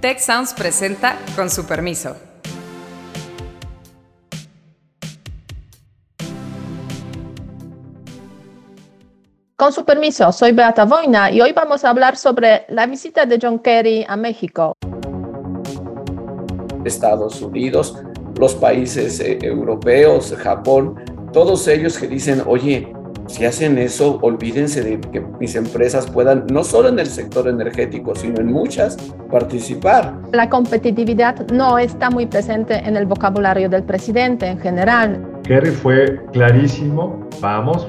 Tech Sounds presenta con su permiso. Con su permiso, soy Beata Voina y hoy vamos a hablar sobre la visita de John Kerry a México. Estados Unidos, los países eh, europeos, Japón, todos ellos que dicen, oye, si hacen eso, olvídense de que mis empresas puedan, no solo en el sector energético, sino en muchas, participar. La competitividad no está muy presente en el vocabulario del presidente en general. Kerry fue clarísimo, vamos,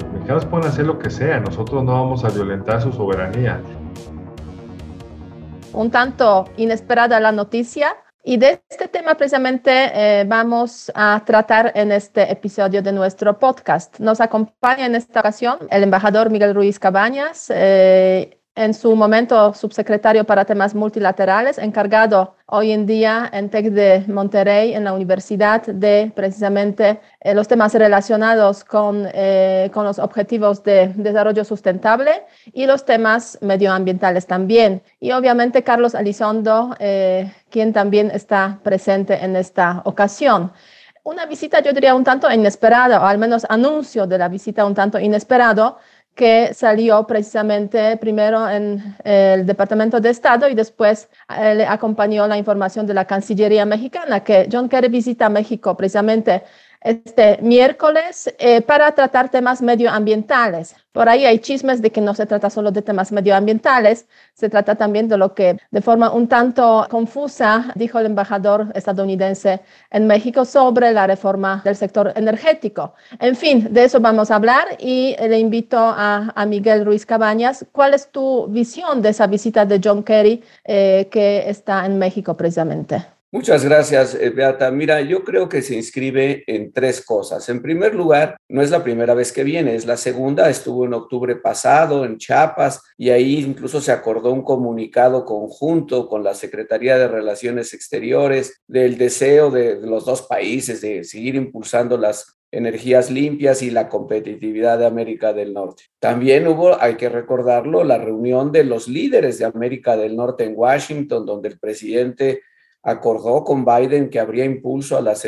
los mexicanos pueden hacer lo que sea, nosotros no vamos a violentar su soberanía. Un tanto inesperada la noticia, y de este tema precisamente eh, vamos a tratar en este episodio de nuestro podcast. Nos acompaña en esta ocasión el embajador Miguel Ruiz Cabañas. Eh, en su momento subsecretario para temas multilaterales, encargado hoy en día en TEC de Monterrey, en la universidad, de precisamente eh, los temas relacionados con, eh, con los objetivos de desarrollo sustentable y los temas medioambientales también. Y obviamente Carlos Elizondo, eh, quien también está presente en esta ocasión. Una visita, yo diría, un tanto inesperada, o al menos anuncio de la visita un tanto inesperado, que salió precisamente primero en el Departamento de Estado y después eh, le acompañó la información de la Cancillería mexicana que John Kerry visita México precisamente este miércoles eh, para tratar temas medioambientales. Por ahí hay chismes de que no se trata solo de temas medioambientales, se trata también de lo que de forma un tanto confusa dijo el embajador estadounidense en México sobre la reforma del sector energético. En fin, de eso vamos a hablar y le invito a, Miguel Ruiz Cabañas. ¿Cuál es tu visión de esa visita de John Kerry eh, que está en México precisamente? Muchas gracias, eh, Beata. Mira, yo creo que se inscribe en tres cosas. En primer lugar, no es la primera vez que viene, es la segunda. Estuvo en octubre pasado en Chiapas y ahí incluso se acordó un comunicado conjunto con la Secretaría de Relaciones Exteriores del deseo de, los dos países de seguir impulsando las energías limpias y la competitividad de América del Norte. También hubo, hay que recordarlo, la reunión de los líderes de América del Norte en Washington, donde el presidente acordó con Biden que habría impulso a las,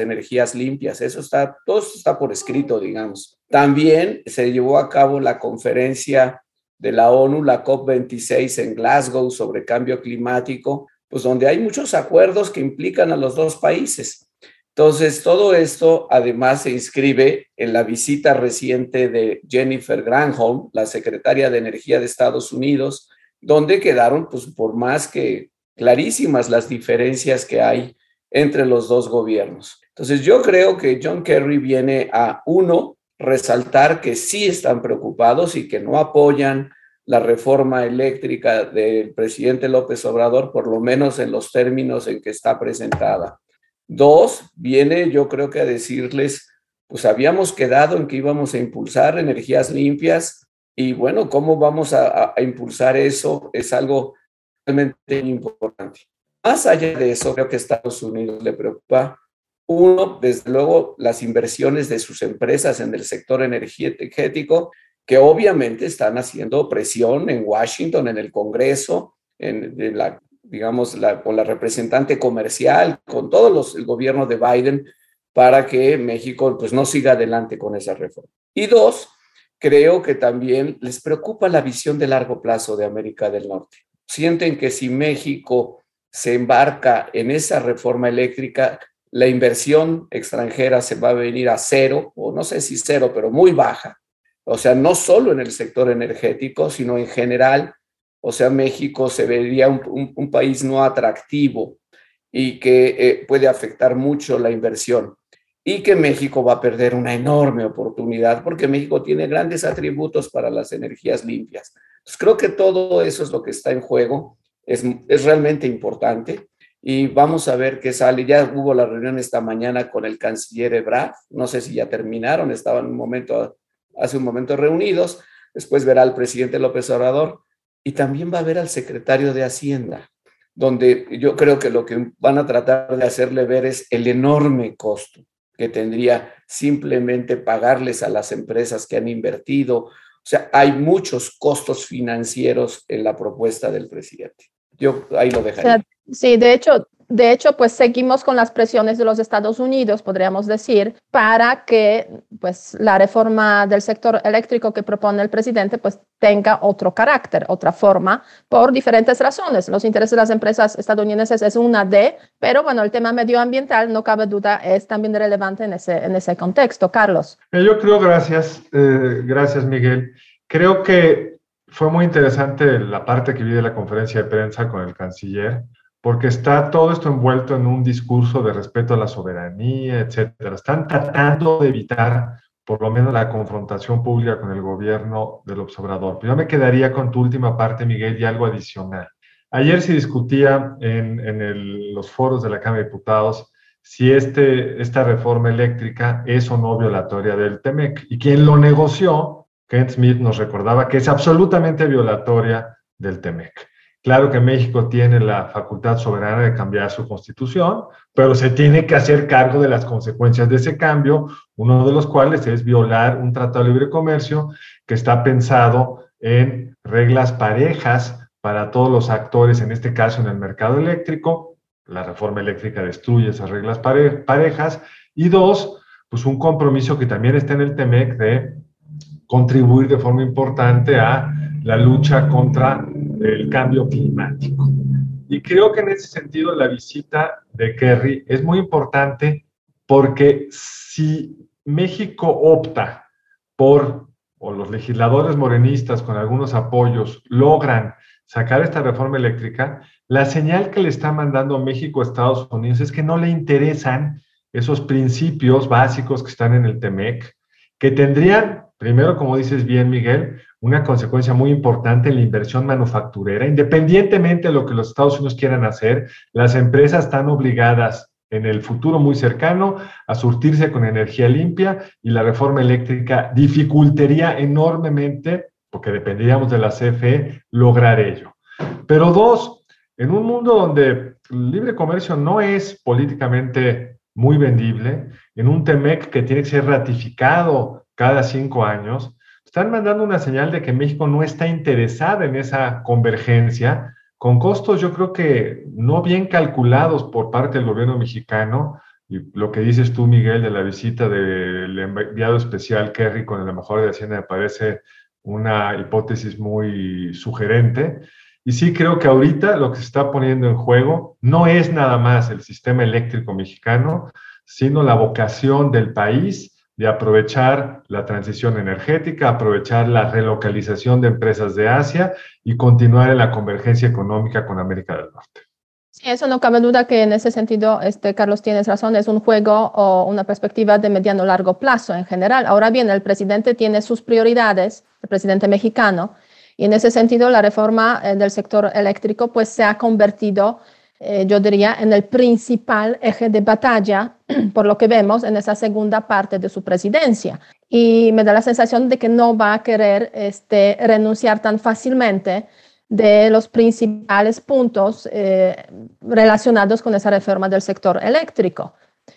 energías limpias. Eso está, todo está por escrito, digamos. También se llevó a cabo la conferencia de la ONU, la COP26 en Glasgow sobre cambio climático, pues donde hay muchos acuerdos que implican a los dos países. Entonces, todo esto además se inscribe en la visita reciente de Jennifer Granholm, la secretaria de Energía de Estados Unidos, donde quedaron, pues por más que clarísimas las diferencias que hay entre los dos gobiernos. Entonces yo creo que John Kerry viene a, uno, resaltar que sí están preocupados y que no apoyan la reforma eléctrica del presidente López Obrador, por lo menos en los términos en que está presentada. Dos, viene yo creo que a decirles, pues habíamos quedado en que íbamos a impulsar energías limpias y bueno, ¿cómo vamos a, a impulsar eso? Es algo realmente importante. Más allá de eso, creo que a Estados Unidos le preocupa, uno, desde luego, las inversiones de sus empresas en el sector energético, que obviamente están haciendo presión en Washington, en el Congreso, en, la, digamos, la, con la representante comercial, con todos los, el gobierno de Biden, para que México pues, no siga adelante con esa reforma. Y dos, creo que también les preocupa la visión de largo plazo de América del Norte sienten que si México se embarca en esa reforma eléctrica, la inversión extranjera se va a venir a cero, o no sé si cero, pero muy baja. O sea, no solo en el sector energético, sino en general. O sea, México se vería un, país no atractivo y que eh, puede afectar mucho la inversión. Y que México va a perder una enorme oportunidad porque México tiene grandes atributos para las energías limpias. Pues creo que todo eso es lo que está en juego, es, es realmente importante y vamos a ver qué sale. Ya hubo la reunión esta mañana con el canciller Ebrard, no sé si ya terminaron, estaban un momento, hace un momento reunidos, después verá al presidente López Obrador y también va a ver al secretario de Hacienda, donde yo creo que lo que van a tratar de hacerle ver es el enorme costo que tendría simplemente pagarles a las empresas que han invertido o sea, hay muchos costos financieros en la propuesta del presidente. Yo ahí lo dejaría. sí, de hecho, de hecho, pues seguimos con las presiones de los Estados Unidos, podríamos decir, para que pues la reforma del sector eléctrico que propone el presidente pues tenga otro carácter, otra forma, por diferentes razones. Los intereses de las empresas estadounidenses es una de, pero bueno, el tema medioambiental, no cabe duda, es también relevante en ese, en ese contexto. Carlos. Eh, yo creo, gracias, eh, gracias Miguel. Creo que fue muy interesante la parte que vi de la conferencia de prensa con el canciller porque está todo esto envuelto en un discurso de respeto a la soberanía, etcétera. Están tratando de evitar por lo menos la confrontación pública con el gobierno del observador. Pero yo me quedaría con tu última parte, Miguel, y algo adicional. Ayer se discutía en, los foros de la Cámara de Diputados si este, esta reforma eléctrica es o no violatoria del TEMEC. Y quien lo negoció, Kent Smith, nos recordaba que es absolutamente violatoria del TEMEC. Claro que México tiene la facultad soberana de cambiar su constitución, pero se tiene que hacer cargo de las consecuencias de ese cambio, uno de los cuales es violar un tratado de libre comercio que está pensado en reglas parejas para todos los actores, en este caso en el mercado eléctrico. La reforma eléctrica destruye esas reglas parejas. Y dos, pues un compromiso que también está en el TEMEC de contribuir de forma importante a la lucha contra el cambio climático. Y creo que en ese sentido la visita de Kerry es muy importante porque si México opta por, o los legisladores morenistas con algunos apoyos logran sacar esta reforma eléctrica, la señal que le está mandando México a Estados Unidos es que no le interesan esos principios básicos que están en el TEMEC, que tendrían, primero, como dices bien, Miguel, una consecuencia muy importante en la inversión manufacturera. Independientemente de lo que los Estados Unidos quieran hacer, las empresas están obligadas en el futuro muy cercano a surtirse con energía limpia y la reforma eléctrica dificultaría enormemente, porque dependeríamos de la CFE, lograr ello. Pero dos, en un mundo donde el libre comercio no es políticamente muy vendible, en un TEMEC que tiene que ser ratificado cada cinco años, están mandando una señal de que México no está interesada en esa convergencia, con costos yo creo que no bien calculados por parte del gobierno mexicano. Y lo que dices tú, Miguel, de la visita del enviado especial Kerry con el embajador de Hacienda me parece una hipótesis muy sugerente. Y sí creo que ahorita lo que se está poniendo en juego no es nada más el sistema eléctrico mexicano, sino la vocación del país de aprovechar la transición energética, aprovechar la relocalización de empresas de Asia y continuar en la convergencia económica con América del Norte. Sí, eso no cabe duda que en ese sentido, este, Carlos, tienes razón, es un juego o una perspectiva de mediano largo plazo en general. Ahora bien, el presidente tiene sus prioridades, el presidente mexicano, y en ese sentido la reforma eh, del sector eléctrico pues se ha convertido eh, yo diría, en el principal eje de batalla, por lo que vemos en esa segunda parte de su presidencia. Y me da la sensación de que no va a querer este, renunciar tan fácilmente de los principales puntos eh, relacionados con esa reforma del sector eléctrico.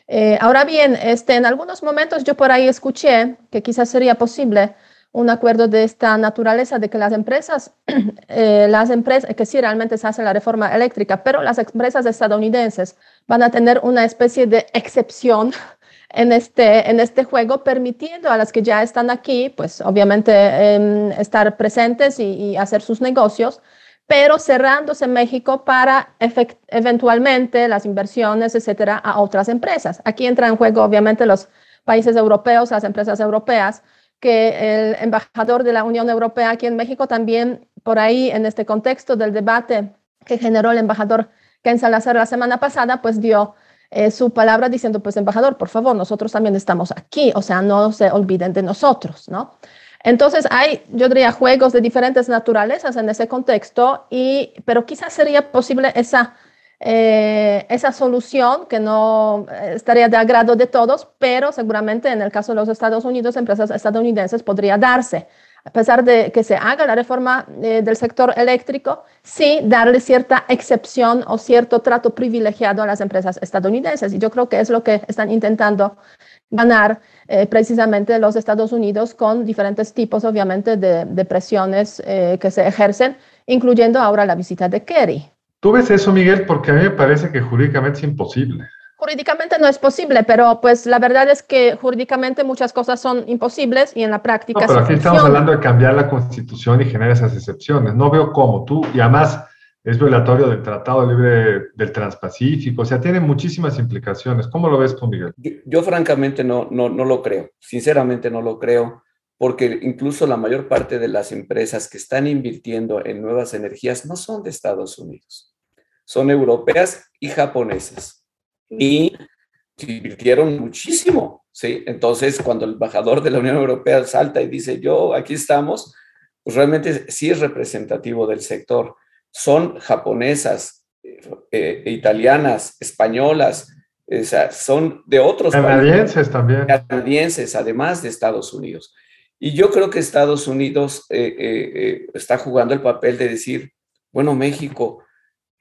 Eh, ahora bien, este, en algunos momentos yo por ahí escuché que quizás sería posible un acuerdo de esta naturaleza de que las empresas, eh, las empresas, que sí realmente se hace la reforma eléctrica, pero las empresas estadounidenses van a tener una especie de excepción en este, en este juego, permitiendo a las que ya están aquí, pues obviamente em, estar presentes y, hacer sus negocios, pero cerrándose México para eventualmente las inversiones, etcétera, a otras empresas. Aquí entra en juego obviamente los países europeos, las empresas europeas, que el embajador de la Unión Europea aquí en México también, por ahí, en este contexto del debate que generó el embajador Ken Salazar la semana pasada, pues dio eh, su palabra diciendo, pues embajador, por favor, nosotros también estamos aquí, o sea, no se olviden de nosotros, ¿no? Entonces hay, yo diría, juegos de diferentes naturalezas en ese contexto, y, pero quizás sería posible esa eh, esa solución que no eh, estaría de agrado de todos, pero seguramente en el caso de los Estados Unidos, empresas estadounidenses podría darse. A pesar de que se haga la reforma eh, del sector eléctrico, sí darle cierta excepción o cierto trato privilegiado a las empresas estadounidenses. Y yo creo que es lo que están intentando ganar precisamente los Estados Unidos con diferentes tipos, obviamente, de, de presiones que se ejercen, incluyendo ahora la visita de Kerry. ¿Tú ves eso, Miguel? Porque a mí me parece que jurídicamente es imposible. Jurídicamente no es posible, pero pues la verdad es que jurídicamente muchas cosas son imposibles y en la práctica. No, pero aquí estamos hablando de cambiar la constitución y generar esas excepciones. No veo cómo tú, y además es violatorio del Tratado Libre del Transpacífico, o sea, tiene muchísimas implicaciones. ¿Cómo lo ves tú, Miguel? Yo, francamente no, no, no lo creo, sinceramente no lo creo, porque incluso la mayor parte de las empresas que están invirtiendo en nuevas energías no son de Estados Unidos, son europeas y japonesas. Y invirtieron muchísimo, ¿sí? Entonces, cuando el embajador de la Unión Europea salta y dice, yo, aquí estamos, pues realmente sí es representativo del sector son japonesas, eh, italianas, españolas, o sea, son de otros canadienses también. Canadienses, además de Estados Unidos. Y yo creo que Estados Unidos eh, eh, está jugando el papel de decir, bueno, México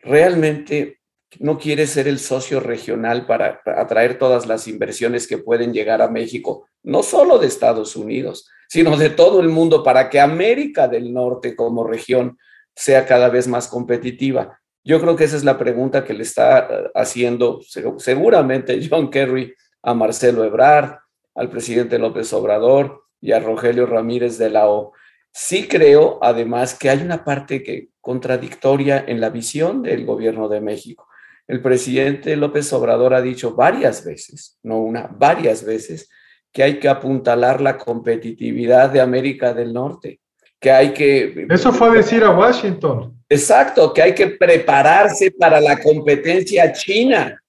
realmente no quiere ser el socio regional para atraer todas las inversiones que pueden llegar a México, no solo de Estados Unidos, sino de todo el mundo, para que América del Norte como región sea cada vez más competitiva. Yo creo que esa es la pregunta que le está eh, haciendo seguramente John Kerry a Marcelo Ebrard, al presidente López Obrador y a Rogelio Ramírez de la O. Sí creo, además, que hay una parte que, contradictoria en la visión del gobierno de México. El presidente López Obrador ha dicho varias veces, no una, varias veces, que hay que apuntalar la competitividad de América del Norte que hay que... Eso fue decir a Washington. Exacto, que hay que prepararse para la competencia china.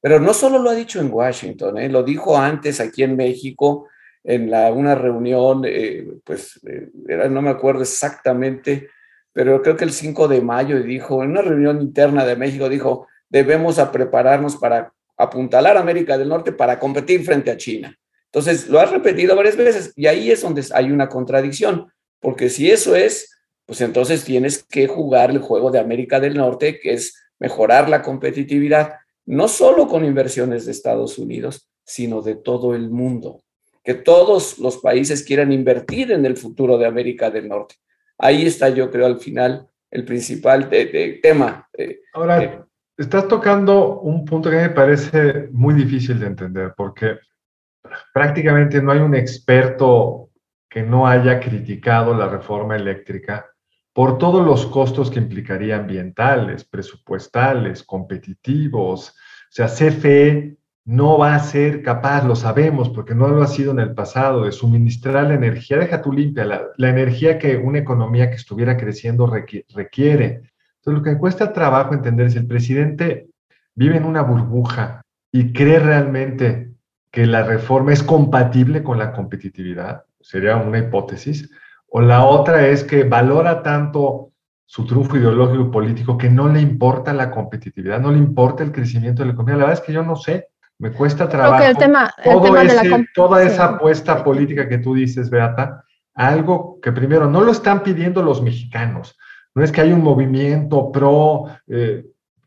Pero no solo lo ha dicho en Washington, ¿eh? lo dijo antes aquí en México en una reunión, eh, pues eh, no me acuerdo exactamente, pero creo que el 5 de mayo dijo, en una reunión interna de México, dijo, debemos a prepararnos para apuntalar a América del Norte para competir frente a China. Entonces, lo ha repetido varias veces y ahí es donde hay una contradicción porque si eso es, pues entonces tienes que jugar el juego de América del Norte, que es mejorar la competitividad, no solo con inversiones de Estados Unidos, sino de todo el mundo. Que todos los países quieran invertir en el futuro de América del Norte. Ahí está, yo creo, al final el principal tema. Ahora, estás tocando un punto que me parece muy difícil de entender, porque prácticamente no hay un experto que no haya criticado la reforma eléctrica por todos los costos que implicaría ambientales, presupuestales, competitivos. O sea, CFE no va a ser capaz, lo sabemos, porque no lo ha sido en el pasado, de suministrar la energía, deja tu limpia, la, energía que una economía que estuviera creciendo requiere. Entonces, lo que cuesta trabajo entender es el presidente vive en una burbuja y cree realmente que la reforma es compatible con la competitividad sería una hipótesis, o la otra es que valora tanto su trufo ideológico y político que no le importa la competitividad, no le importa el crecimiento de la economía. La verdad es que yo no sé, me cuesta trabajo. el tema, toda esa apuesta política que tú dices, Beata, algo que primero no lo están pidiendo los mexicanos. No es que hay un movimiento pro, eh,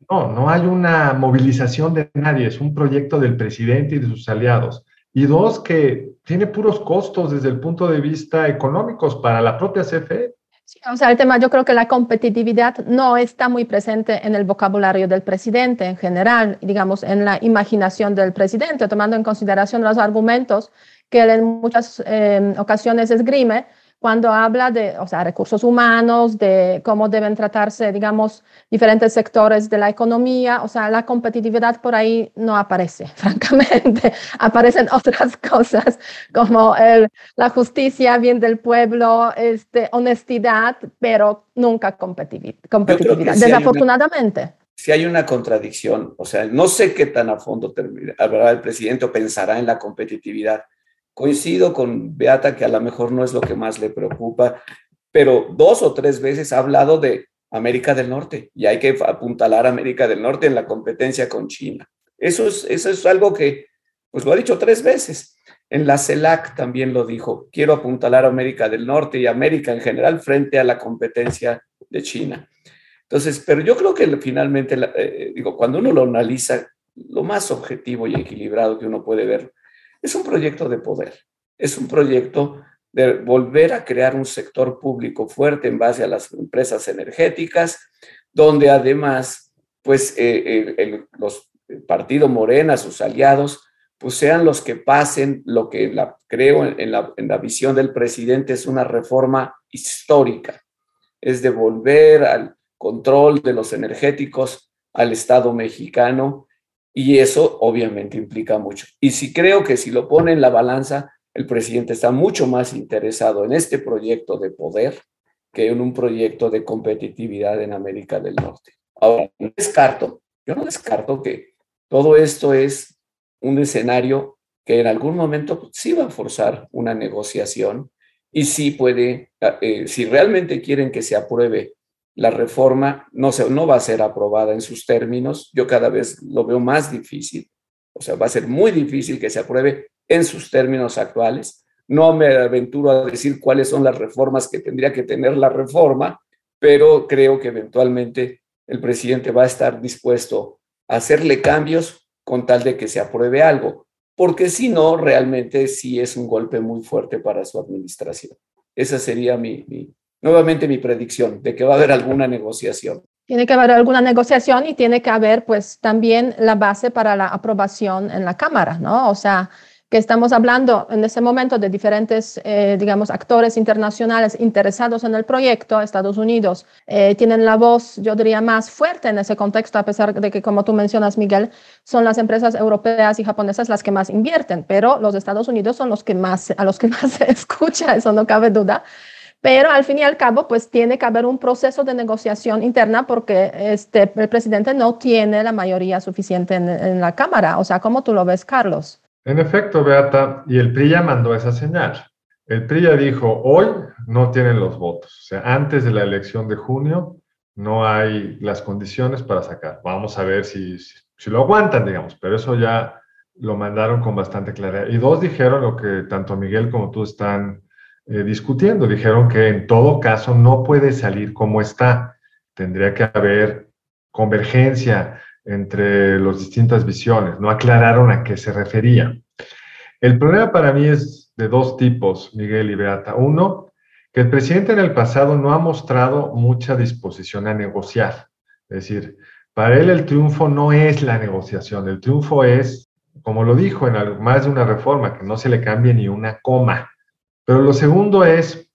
no, no hay una movilización de nadie, es un proyecto del presidente y de sus aliados. Y dos, que tiene puros costos desde el punto de vista económicos para la propia CFE. Sí, o sea, el tema, yo creo que la competitividad no está muy presente en el vocabulario del presidente en general, digamos, en la imaginación del presidente, tomando en consideración los argumentos que él en muchas eh, ocasiones esgrime cuando habla de, o sea, recursos humanos, de cómo deben tratarse, digamos, diferentes sectores de la economía, o sea, la competitividad por ahí no aparece, francamente. Aparecen otras cosas como el, la justicia, bien del pueblo, este, honestidad, pero nunca competitividad, desafortunadamente. si hay una contradicción, o sea, no sé qué tan a fondo hablará el presidente o pensará en la competitividad, Coincido con Beata que a lo mejor no es lo que más le preocupa, pero dos o tres veces ha hablado de América del Norte y hay que apuntalar América del Norte en la competencia con China. Eso es, eso es algo que, pues lo ha dicho tres veces. En la CELAC también lo dijo, quiero apuntalar América del Norte y América en general frente a la competencia de China. Entonces, pero yo creo que finalmente, eh, digo, cuando uno lo analiza, lo más objetivo y equilibrado que uno puede ver es un proyecto de poder, es un proyecto de volver a crear un sector público fuerte en base a las empresas energéticas, donde además pues el, los partido Morena, sus aliados, pues sean los que pasen lo que creo en la visión del presidente es una reforma histórica, es devolver al control de los energéticos al Estado mexicano y eso obviamente implica mucho. Y si creo que si lo pone en la balanza, el presidente está mucho más interesado en este proyecto de poder que en un proyecto de competitividad en América del Norte. Ahora, no descarto, yo no descarto que todo esto es un escenario que en algún momento sí va a forzar una negociación y sí puede, eh, si realmente quieren que se apruebe la reforma, no, se, no va a ser aprobada en sus términos. Yo cada vez lo veo más difícil. O sea, va a ser muy difícil que se apruebe en sus términos actuales. No me aventuro a decir cuáles son las reformas que tendría que tener la reforma, pero creo que eventualmente el presidente va a estar dispuesto a hacerle cambios con tal de que se apruebe algo, porque si no, realmente sí es un golpe muy fuerte para su administración. Esa sería mi, nuevamente mi predicción de que va a haber alguna negociación. Tiene que haber alguna negociación y tiene que haber pues también la base para la aprobación en la Cámara, ¿no? O sea, que estamos hablando en ese momento de diferentes, eh, digamos, actores internacionales interesados en el proyecto. Estados Unidos eh, tienen la voz, yo diría, más fuerte en ese contexto, a pesar de que, como tú mencionas, Miguel, son las empresas europeas y japonesas las que más invierten, pero los Estados Unidos son los que más, a los que más se escucha, eso no cabe duda. Pero al fin y al cabo, pues tiene que haber un proceso de negociación interna porque este, el presidente no tiene la mayoría suficiente en, en la Cámara. O sea, ¿cómo tú lo ves, Carlos? En efecto, Beata, y el PRI ya mandó esa señal. El PRI ya dijo, hoy no tienen los votos. O sea, antes de la elección de junio no hay las condiciones para sacar. Vamos a ver si, si, lo aguantan, digamos, pero eso ya lo mandaron con bastante claridad. Y dos dijeron lo que tanto Miguel como tú están eh, discutiendo. Dijeron que en todo caso no puede salir como está. Tendría que haber convergencia, entre las distintas visiones, no aclararon a qué se refería. El problema para mí es de dos tipos, Miguel y Beata. Uno, que el presidente en el pasado no ha mostrado mucha disposición a negociar. Es decir, para él el triunfo no es la negociación, el triunfo es, como lo dijo en más de una reforma, que no se le cambie ni una coma. Pero lo segundo es,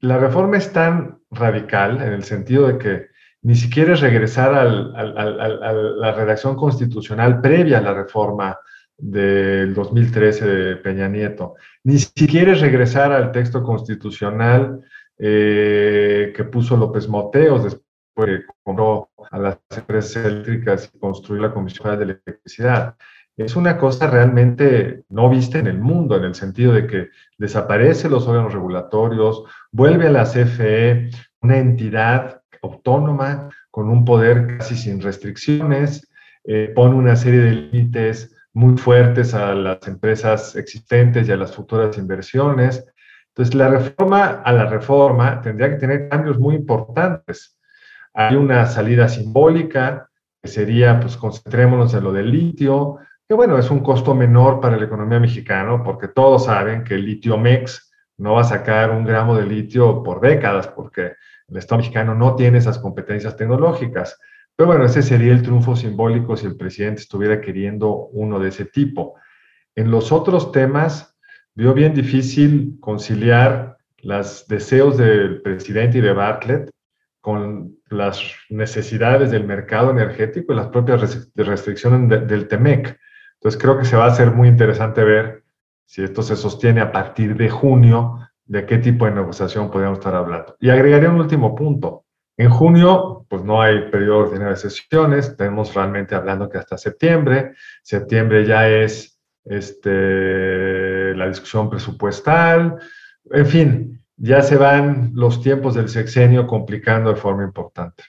la reforma es tan radical en el sentido de que ni siquiera es regresar a la redacción constitucional previa a la reforma del 2013 de Peña Nieto, ni siquiera es regresar al texto constitucional eh, que puso López Moteos después de que compró a las empresas eléctricas y construyó la Comisión de Electricidad. Es una cosa realmente no vista en el mundo, en el sentido de que desaparece los órganos regulatorios, vuelve a la CFE una entidad autónoma, con un poder casi sin restricciones, eh, pone una serie de límites muy fuertes a las empresas existentes y a las futuras inversiones. Entonces, la reforma a la reforma tendría que tener cambios muy importantes. Hay una salida simbólica, que sería, pues, concentrémonos en lo del litio, que bueno, es un costo menor para la economía mexicana, porque todos saben que el litio MEX no va a sacar un gramo de litio por décadas, porque el Estado mexicano no tiene esas competencias tecnológicas. Pero bueno, ese sería el triunfo simbólico si el presidente estuviera queriendo uno de ese tipo. En los otros temas, vio bien difícil conciliar los deseos del presidente y de Bartlett con las necesidades del mercado energético y las propias restricciones del TEMEC. Entonces creo que se va a hacer muy interesante ver si esto se sostiene a partir de junio de qué tipo de negociación podríamos estar hablando. Y agregaría un último punto. En junio, pues no hay periodo ordinario de sesiones, tenemos realmente hablando que hasta septiembre. Septiembre ya es este, la discusión presupuestal. En fin, ya se van los tiempos del sexenio complicando de forma importante.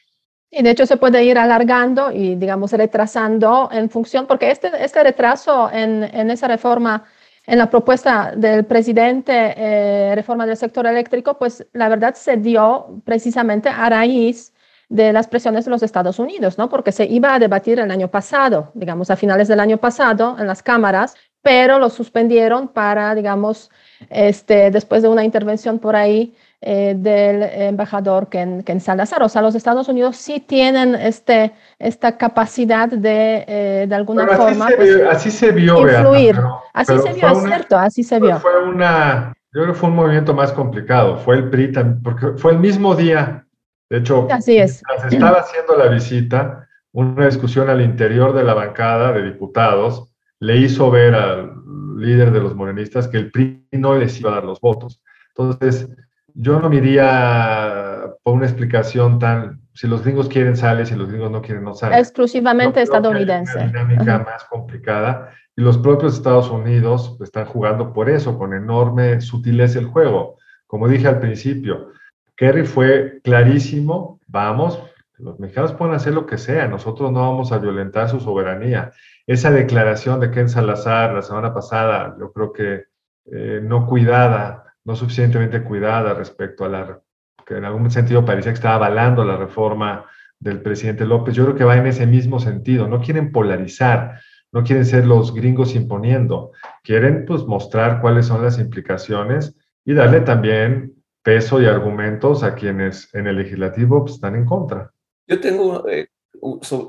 Y de hecho se puede ir alargando y, digamos, retrasando en función, porque este, este retraso en, en esa reforma en la propuesta del presidente eh, reforma del sector eléctrico, pues la verdad se dio precisamente a raíz de las presiones de los Estados Unidos, ¿no? Porque se iba a debatir el año pasado, digamos, a finales del año pasado en las cámaras, pero lo suspendieron para, digamos, este, después de una intervención por ahí eh, del embajador Ken, Ken, Salazar. O sea, los Estados Unidos sí tienen este, esta capacidad de, eh, de alguna forma. Así, pues, se, vio, así se vio, influir. así se vio, es cierto, así se vio. Fue una, yo creo que fue un movimiento más complicado. Fue el PRI, porque fue el mismo día. De hecho, así es. estaba haciendo la visita, una discusión al interior de la bancada de diputados le hizo ver al líder de los morenistas que el PRI no les iba a dar los votos. Entonces, yo no me iría por una explicación tan, si los gringos quieren sale, si los gringos no quieren no sale. Exclusivamente estadounidense. una dinámica más complicada y los propios Estados Unidos están jugando por eso, con enorme sutileza el juego. Como dije al principio, Kerry fue clarísimo, vamos, los mexicanos pueden hacer lo que sea, nosotros no vamos a violentar su soberanía. Esa declaración de Ken Salazar la semana pasada, yo creo que eh, no cuidada, no suficientemente cuidada respecto a la, que en algún sentido parecía que estaba avalando la reforma del presidente López, yo creo que va en ese mismo sentido, no quieren polarizar, no quieren ser los gringos imponiendo, quieren pues mostrar cuáles son las implicaciones y darle también peso y argumentos a quienes en el legislativo pues, están en contra. Yo tengo, eh,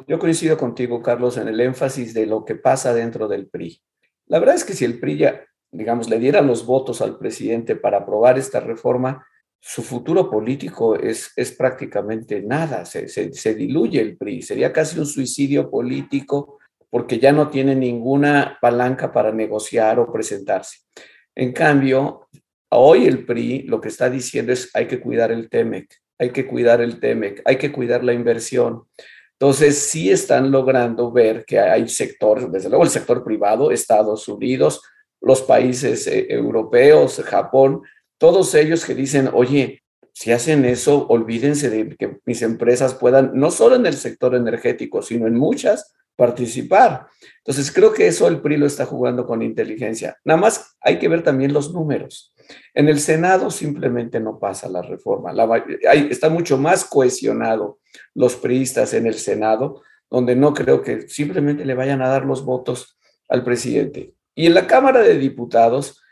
yo coincido contigo, Carlos, en el énfasis de lo que pasa dentro del PRI. La verdad es que si el PRI ya, digamos, le diera los votos al presidente para aprobar esta reforma, su futuro político es, es prácticamente nada, se, se, diluye el PRI, sería casi un suicidio político porque ya no tiene ninguna palanca para negociar o presentarse. En cambio, hoy el PRI lo que está diciendo es hay que cuidar el TEMEC, hay que cuidar el TEMEC, hay que cuidar la inversión. Entonces, sí están logrando ver que hay sectores, desde luego el sector privado, Estados Unidos, los países eh, europeos, Japón, todos ellos que dicen, oye, si hacen eso, olvídense de que mis empresas puedan, no solo en el sector energético, sino en muchas, participar. Entonces, creo que eso el PRI lo está jugando con inteligencia. Nada más hay que ver también los números. En el Senado simplemente no pasa la reforma. La, hay, está mucho más cohesionado los priistas en el Senado, donde no creo que simplemente le vayan a dar los votos al presidente. Y en la Cámara de Diputados,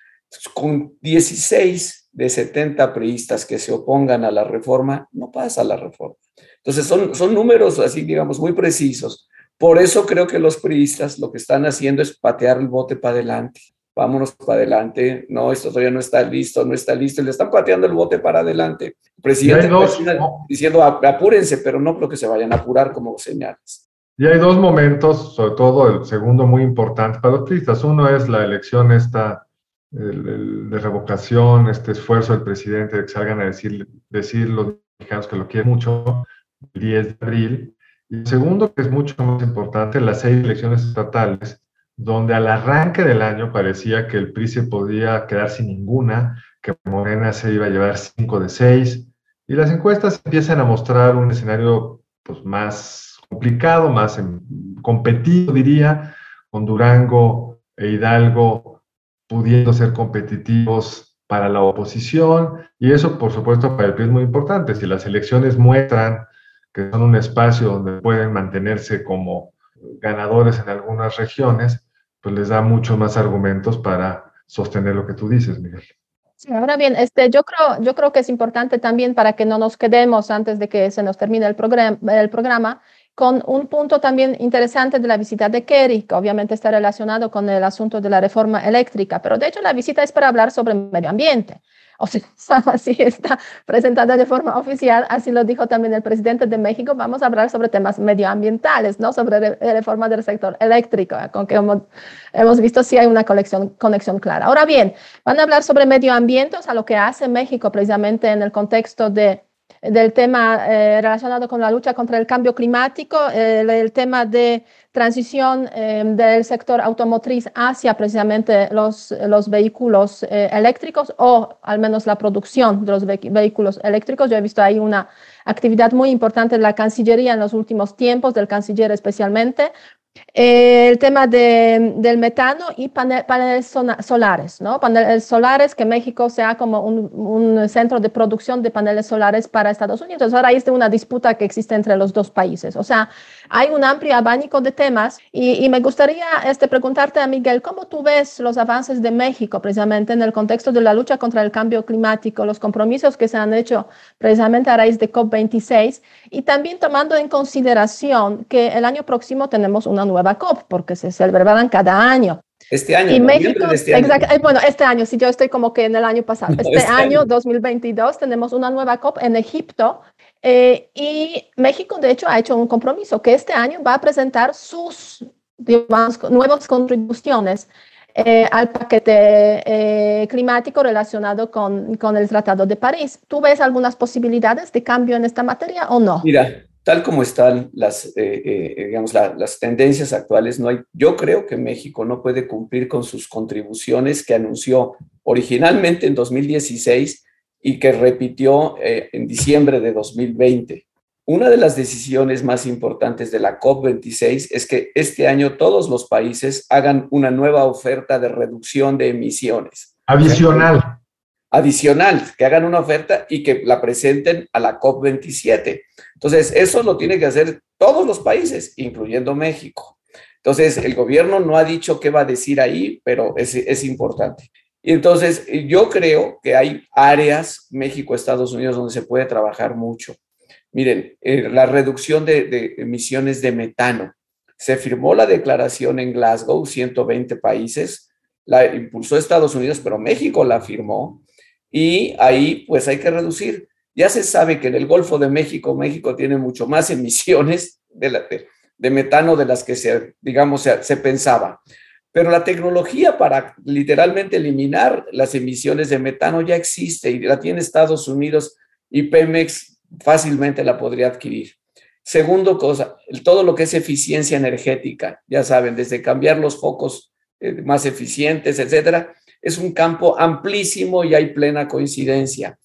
con 16 de 70 priistas que se opongan a la reforma, no pasa la reforma. Entonces son, son números así, digamos, muy precisos. Por eso creo que los priistas lo que están haciendo es patear el bote para adelante. Vámonos para adelante. No, esto todavía no está listo, no está listo. Le están pateando el bote para adelante. El presidente dos, no. diciendo apúrense, pero no creo que se vayan a apurar como señales. Y hay dos momentos, sobre todo el segundo muy importante para los priistas. Uno es la elección esta el, el, de revocación, este esfuerzo del presidente de que salgan a decir, decir los mexicanos que lo quieren mucho, el 10 de abril. Y segundo, que es mucho más importante, las seis elecciones estatales, donde al arranque del año parecía que el PRI se podía quedar sin ninguna, que Morena se iba a llevar cinco de seis, y las encuestas empiezan a mostrar un escenario pues, más complicado, más competido, diría, con Durango e Hidalgo pudiendo ser competitivos para la oposición, y eso, por supuesto, para el PRI es muy importante. Si las elecciones muestran que son un espacio donde pueden mantenerse como ganadores en algunas regiones, pues les da muchos más argumentos para sostener lo que tú dices, Miguel. Sí, ahora bien, este, yo, creo, yo creo que es importante también para que no nos quedemos antes de que se nos termine el, programa, el programa con un punto también interesante de la visita de Kerry, que obviamente está relacionado con el asunto de la reforma eléctrica, pero de hecho la visita es para hablar sobre medio ambiente. O sea, así está presentada de forma oficial, así lo dijo también el presidente de México, vamos a hablar sobre temas medioambientales, no sobre re reforma del sector eléctrico, con que hemos, hemos visto si hay una conexión, conexión clara. Ahora bien, van a hablar sobre medio ambiente, o sea, lo que hace México precisamente en el contexto de del tema eh, relacionado con la lucha contra el cambio climático, el tema de transición eh, del sector automotriz hacia precisamente los, los vehículos eh, eléctricos o al menos la producción de los ve vehículos eléctricos. Yo he visto ahí una actividad muy importante de la Cancillería en los últimos tiempos, del canciller especialmente, El tema de, del metano y paneles solares, ¿no? Paneles solares, que México sea como un, un, centro de producción de paneles solares para Estados Unidos. Ahora hay una disputa que existe entre los dos países. O sea, hay un amplio abanico de temas y, y, me gustaría este, preguntarte a Miguel, ¿cómo tú ves los avances de México precisamente en el contexto de la lucha contra el cambio climático, los compromisos que se han hecho precisamente a raíz de COP26 y también tomando en consideración que el año próximo tenemos una nueva COP, porque se celebrarán cada año. Este año. Y México, este año. Eh, bueno, este año, si yo estoy como que en el año pasado. este, este año, 2022, tenemos una nueva COP en Egipto. Eh, y México, de hecho, ha hecho un compromiso que este año va a presentar sus digamos, nuevas contribuciones eh, al paquete climático relacionado con, con el Tratado de París. ¿Tú ves algunas posibilidades de cambio en esta materia o no? Mira, tal como están las, eh, eh, digamos, las tendencias actuales, no hay, yo creo que México no puede cumplir con sus contribuciones que anunció originalmente en 2016 y que repitió eh, en diciembre de 2020. Una de las decisiones más importantes de la COP26 es que este año todos los países hagan una nueva oferta de reducción de emisiones. Adicional. Adicional, que hagan una oferta y que la presenten a la COP27. Entonces, eso lo tiene que hacer todos los países, incluyendo México. Entonces, el gobierno no ha dicho qué va a decir ahí, pero es, importante. Y entonces, yo creo que hay áreas, México, Estados Unidos, donde se puede trabajar mucho. Miren, eh, la reducción de, emisiones de metano. Se firmó la declaración en Glasgow, 120 países, la impulsó Estados Unidos, pero México la firmó. Y ahí, pues hay que reducir. Ya se sabe que en el Golfo de México, México tiene mucho más emisiones de, metano de las que se, digamos, se, pensaba. Pero la tecnología para literalmente eliminar las emisiones de metano ya existe y la tiene Estados Unidos y Pemex fácilmente la podría adquirir. Segundo cosa, todo lo que es eficiencia energética, ya saben, desde cambiar los focos eh, más eficientes, etcétera, es un campo amplísimo y hay plena coincidencia.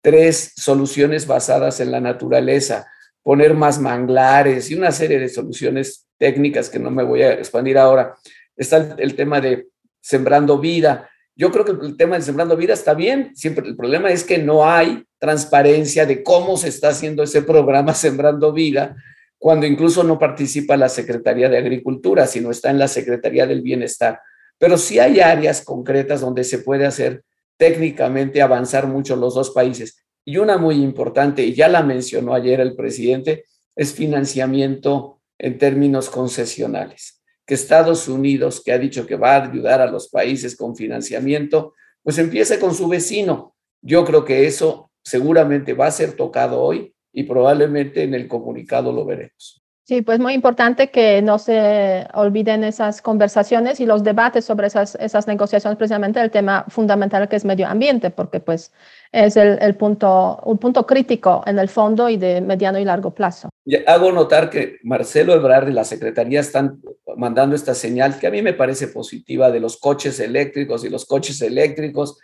Tres, soluciones basadas en la naturaleza, poner más manglares y una serie de soluciones técnicas que no me voy a expandir ahora. Está el, tema de sembrando vida. Yo creo que el tema de sembrando vida está bien, siempre el problema es que no hay transparencia de cómo se está haciendo ese programa Sembrando Vida, cuando incluso no participa la Secretaría de Agricultura, sino está en la Secretaría del Bienestar. Pero sí hay áreas concretas donde se puede hacer técnicamente avanzar mucho los dos países. Y una muy importante, y ya la mencionó ayer el presidente, es financiamiento en términos concesionales. Que Estados Unidos, que ha dicho que va a ayudar a los países con financiamiento, pues empiece con su vecino. Yo creo que eso seguramente va a ser tocado hoy y probablemente en el comunicado lo veremos. Sí, pues muy importante que no se olviden esas conversaciones y los debates sobre esas, esas negociaciones, precisamente el tema fundamental que es medio ambiente, porque pues es el, el, punto, un punto crítico en el fondo y de mediano y largo plazo. Hago notar que Marcelo Ebrard y la Secretaría están mandando esta señal que a mí me parece positiva de los coches eléctricos y los coches eléctricos,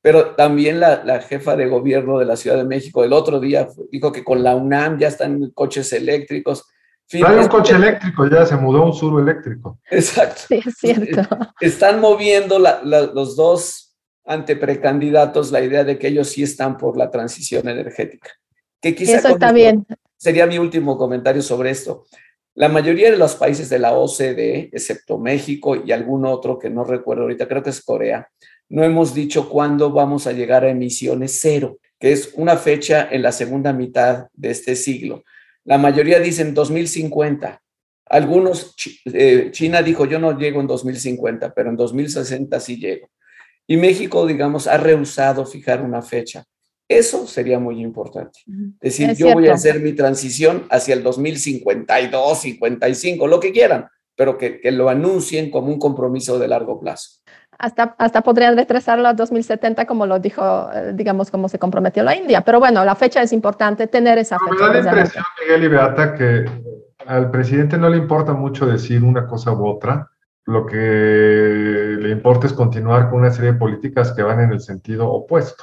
pero también la, la jefa de gobierno de la Ciudad de México el otro día dijo que con la UNAM ya están coches eléctricos hay un coche eléctrico, ya se mudó un sur eléctrico. Exacto. Sí, es cierto. Están moviendo los dos ante precandidatos la idea de que ellos sí están por la transición energética. Que quizá Eso está bien. Sería mi último comentario sobre esto. La mayoría de los países de la OCDE, excepto México y algún otro que no recuerdo ahorita, creo que es Corea, no hemos dicho cuándo vamos a llegar a emisiones cero, que es una fecha en la segunda mitad de este siglo. La mayoría dicen 2050. Algunos, eh, China dijo, yo no llego en 2050, pero en 2060 sí llego. Y México, digamos, ha rehusado fijar una fecha. Eso sería muy importante. Es decir, yo voy a hacer mi transición hacia el 2052, 55, lo que quieran, pero que, que lo anuncien como un compromiso de largo plazo hasta, hasta podrían retrasarlo a 2070, como lo dijo, eh, digamos, como se comprometió la India. Pero bueno, la fecha es importante, tener esa fecha. Me da la impresión, Miguel y Beata, que al presidente no le importa mucho decir una cosa u otra. Lo que le importa es continuar con una serie de políticas que van en el sentido opuesto.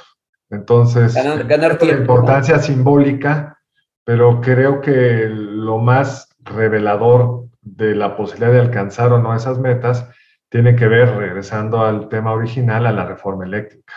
Entonces, ganar, ganar tiempo, importancia simbólica, pero creo que lo más revelador de la posibilidad de alcanzar o no esas metas tiene que ver, regresando al tema original, a la reforma eléctrica.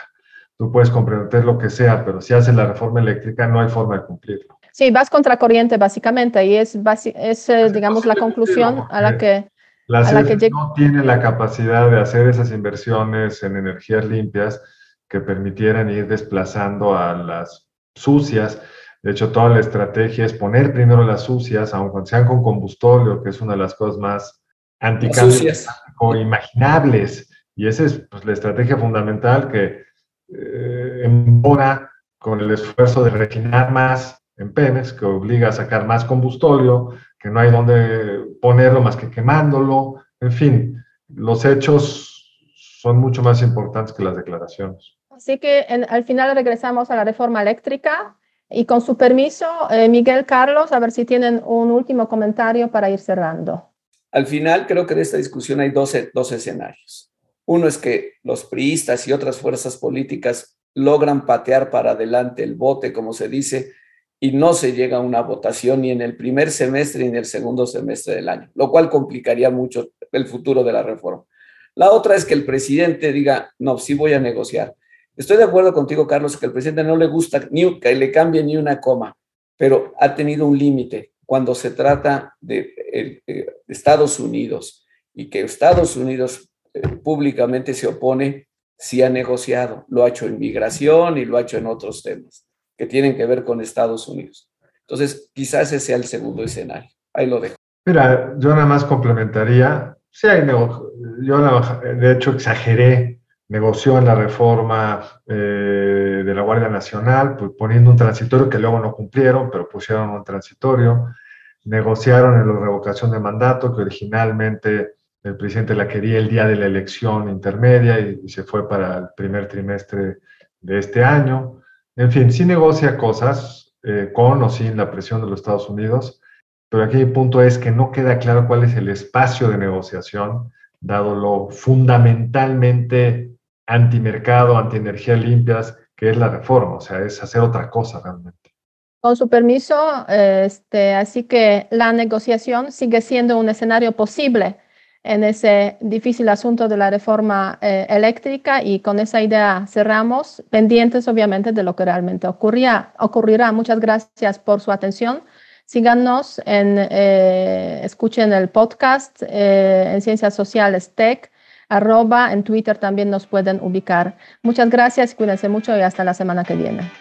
Tú puedes comprender lo que sea, pero si haces la reforma eléctrica no hay forma de cumplirlo. Sí, vas contra corriente básicamente y es, es eh, digamos, la conclusión a la que... Las a no tienen la capacidad de hacer esas inversiones en energías limpias que permitieran ir desplazando a las sucias. De hecho, toda la estrategia es poner primero las sucias, aunque sean con combustorio, que es una de las cosas más anticambios o imaginables. Y esa es pues, la estrategia fundamental que eh, embona con el esfuerzo de refinar más en Pemex, que obliga a sacar más combustorio, que no hay donde ponerlo más que quemándolo. En fin, los hechos son mucho más importantes que las declaraciones. Así que al final regresamos a la reforma eléctrica y con su permiso, eh, Miguel Carlos, a ver si tienen un último comentario para ir cerrando. Al final creo que de esta discusión hay dos, dos escenarios. Uno es que los priistas y otras fuerzas políticas logran patear para adelante el bote, como se dice, y no se llega a una votación ni en el primer semestre ni en el segundo semestre del año, lo cual complicaría mucho el futuro de la reforma. La otra es que el presidente diga, no, sí voy a negociar. Estoy de acuerdo contigo, Carlos, que al presidente no le gusta ni que le cambie ni una coma, pero ha tenido un límite cuando se trata de, eh, Estados Unidos y que Estados Unidos eh, públicamente se opone, sí ha negociado, lo ha hecho en migración y lo ha hecho en otros temas que tienen que ver con Estados Unidos. Entonces, quizás ese sea el segundo escenario. Ahí lo dejo. Mira, yo nada más complementaría, sí hay yo de hecho exageré negoció en la reforma eh, de la Guardia Nacional, pues, poniendo un transitorio que luego no cumplieron, pero pusieron un transitorio. Negociaron en la revocación de mandato, que originalmente el presidente la quería el día de la elección intermedia y, se fue para el primer trimestre de este año. En fin, sí negocia cosas eh, con o sin la presión de los Estados Unidos, pero aquí el punto es que no queda claro cuál es el espacio de negociación, dado lo fundamentalmente antimercado, antienergía limpias, que es la reforma, o sea, es hacer otra cosa realmente. Con su permiso, este, así que la negociación sigue siendo un escenario posible en ese difícil asunto de la reforma eh, eléctrica y con esa idea cerramos, pendientes obviamente de lo que realmente ocurría, ocurrirá. Muchas gracias por su atención. Síganos en, eh, escuchen el podcast eh, en Ciencias Sociales Tech arroba, en Twitter también nos pueden ubicar. Muchas gracias, cuídense mucho y hasta la semana que viene.